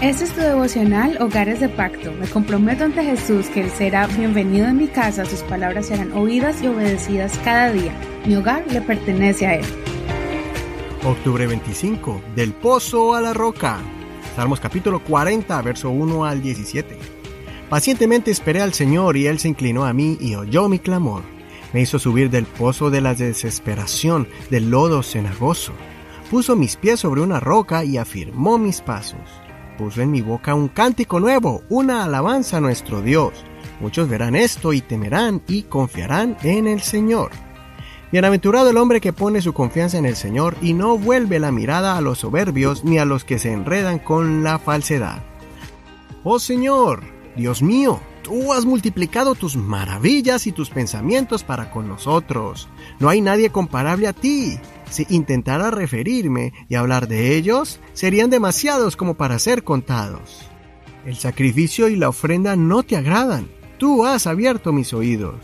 Este es tu devocional Hogares de Pacto. Me comprometo ante Jesús que Él será bienvenido en mi casa, sus palabras serán oídas y obedecidas cada día. Mi hogar le pertenece a Él. Octubre 25, del pozo a la roca. Salmos capítulo 40, verso 1 al 17. Pacientemente esperé al Señor y Él se inclinó a mí y oyó mi clamor. Me hizo subir del pozo de la desesperación, del lodo cenagoso. Puso mis pies sobre una roca y afirmó mis pasos puso en mi boca un cántico nuevo, una alabanza a nuestro Dios. Muchos verán esto y temerán y confiarán en el Señor. Bienaventurado el hombre que pone su confianza en el Señor y no vuelve la mirada a los soberbios ni a los que se enredan con la falsedad. Oh Señor, Dios mío, tú has multiplicado tus maravillas y tus pensamientos para con nosotros. No hay nadie comparable a ti. Si intentara referirme y hablar de ellos, serían demasiados como para ser contados. El sacrificio y la ofrenda no te agradan. Tú has abierto mis oídos.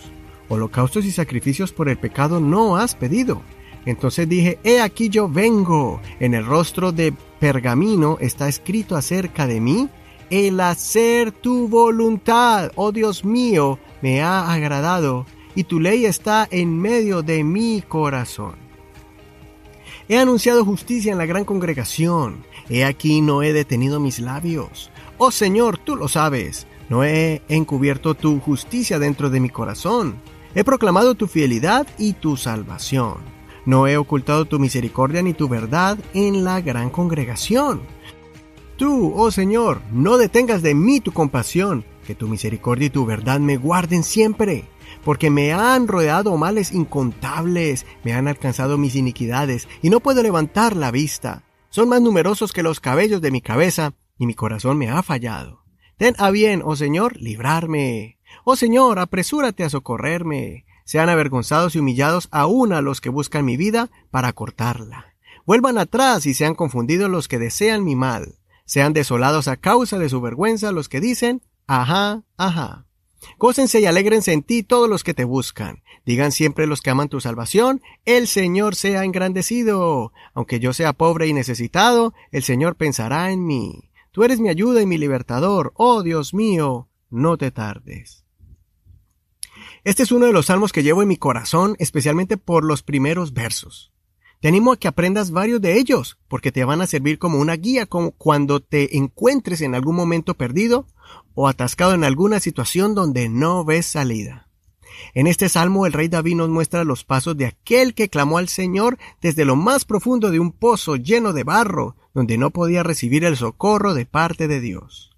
Holocaustos y sacrificios por el pecado no has pedido. Entonces dije, He aquí yo vengo. En el rostro de pergamino está escrito acerca de mí, el hacer tu voluntad, oh Dios mío, me ha agradado, y tu ley está en medio de mi corazón. He anunciado justicia en la gran congregación. He aquí no he detenido mis labios. Oh Señor, tú lo sabes. No he encubierto tu justicia dentro de mi corazón. He proclamado tu fidelidad y tu salvación. No he ocultado tu misericordia ni tu verdad en la gran congregación. Tú, oh Señor, no detengas de mí tu compasión, que tu misericordia y tu verdad me guarden siempre porque me han rodeado males incontables, me han alcanzado mis iniquidades, y no puedo levantar la vista. Son más numerosos que los cabellos de mi cabeza, y mi corazón me ha fallado. Ten a bien, oh Señor, librarme. Oh Señor, apresúrate a socorrerme. Sean avergonzados y humillados aún a los que buscan mi vida para cortarla. Vuelvan atrás y sean confundidos los que desean mi mal. Sean desolados a causa de su vergüenza los que dicen, ajá, ajá. Gócense y alégrense en ti todos los que te buscan. Digan siempre los que aman tu salvación, el Señor sea engrandecido. Aunque yo sea pobre y necesitado, el Señor pensará en mí. Tú eres mi ayuda y mi libertador. Oh Dios mío, no te tardes. Este es uno de los salmos que llevo en mi corazón, especialmente por los primeros versos. Te animo a que aprendas varios de ellos, porque te van a servir como una guía como cuando te encuentres en algún momento perdido o atascado en alguna situación donde no ves salida. En este salmo el rey David nos muestra los pasos de aquel que clamó al Señor desde lo más profundo de un pozo lleno de barro, donde no podía recibir el socorro de parte de Dios.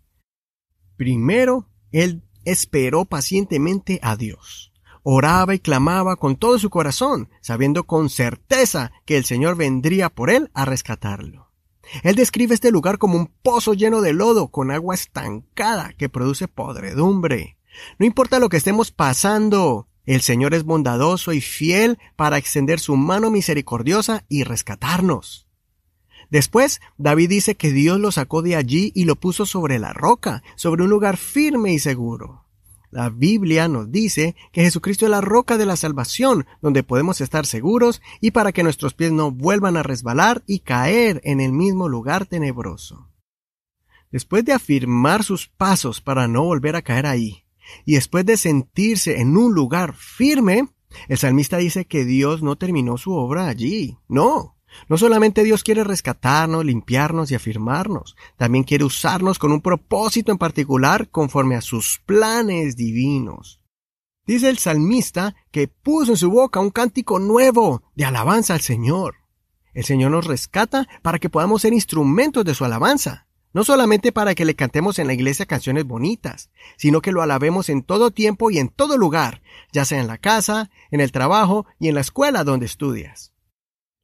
Primero, él esperó pacientemente a Dios oraba y clamaba con todo su corazón, sabiendo con certeza que el Señor vendría por él a rescatarlo. Él describe este lugar como un pozo lleno de lodo con agua estancada que produce podredumbre. No importa lo que estemos pasando, el Señor es bondadoso y fiel para extender su mano misericordiosa y rescatarnos. Después, David dice que Dios lo sacó de allí y lo puso sobre la roca, sobre un lugar firme y seguro. La Biblia nos dice que Jesucristo es la roca de la salvación, donde podemos estar seguros y para que nuestros pies no vuelvan a resbalar y caer en el mismo lugar tenebroso. Después de afirmar sus pasos para no volver a caer ahí, y después de sentirse en un lugar firme, el salmista dice que Dios no terminó su obra allí. No, no solamente Dios quiere rescatarnos, limpiarnos y afirmarnos, también quiere usarnos con un propósito en particular conforme a sus planes divinos. Dice el salmista que puso en su boca un cántico nuevo de alabanza al Señor. El Señor nos rescata para que podamos ser instrumentos de su alabanza, no solamente para que le cantemos en la iglesia canciones bonitas, sino que lo alabemos en todo tiempo y en todo lugar, ya sea en la casa, en el trabajo y en la escuela donde estudias.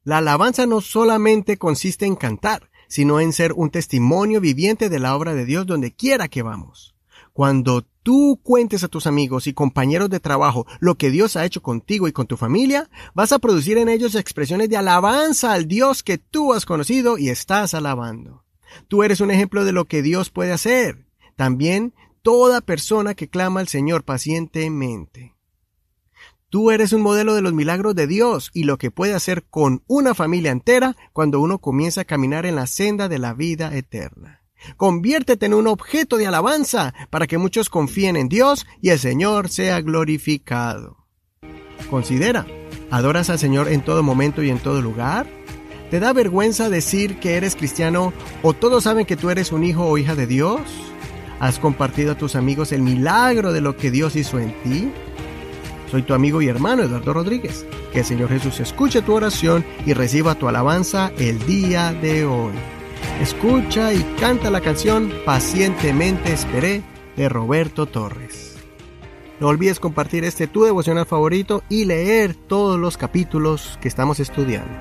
La alabanza no solamente consiste en cantar, sino en ser un testimonio viviente de la obra de Dios donde quiera que vamos. Cuando tú cuentes a tus amigos y compañeros de trabajo lo que Dios ha hecho contigo y con tu familia, vas a producir en ellos expresiones de alabanza al Dios que tú has conocido y estás alabando. Tú eres un ejemplo de lo que Dios puede hacer. También toda persona que clama al Señor pacientemente. Tú eres un modelo de los milagros de Dios y lo que puede hacer con una familia entera cuando uno comienza a caminar en la senda de la vida eterna. Conviértete en un objeto de alabanza para que muchos confíen en Dios y el Señor sea glorificado. Considera, ¿adoras al Señor en todo momento y en todo lugar? ¿Te da vergüenza decir que eres cristiano o todos saben que tú eres un hijo o hija de Dios? ¿Has compartido a tus amigos el milagro de lo que Dios hizo en ti? Soy tu amigo y hermano Eduardo Rodríguez. Que el Señor Jesús escuche tu oración y reciba tu alabanza el día de hoy. Escucha y canta la canción Pacientemente Esperé de Roberto Torres. No olvides compartir este tu devocional favorito y leer todos los capítulos que estamos estudiando.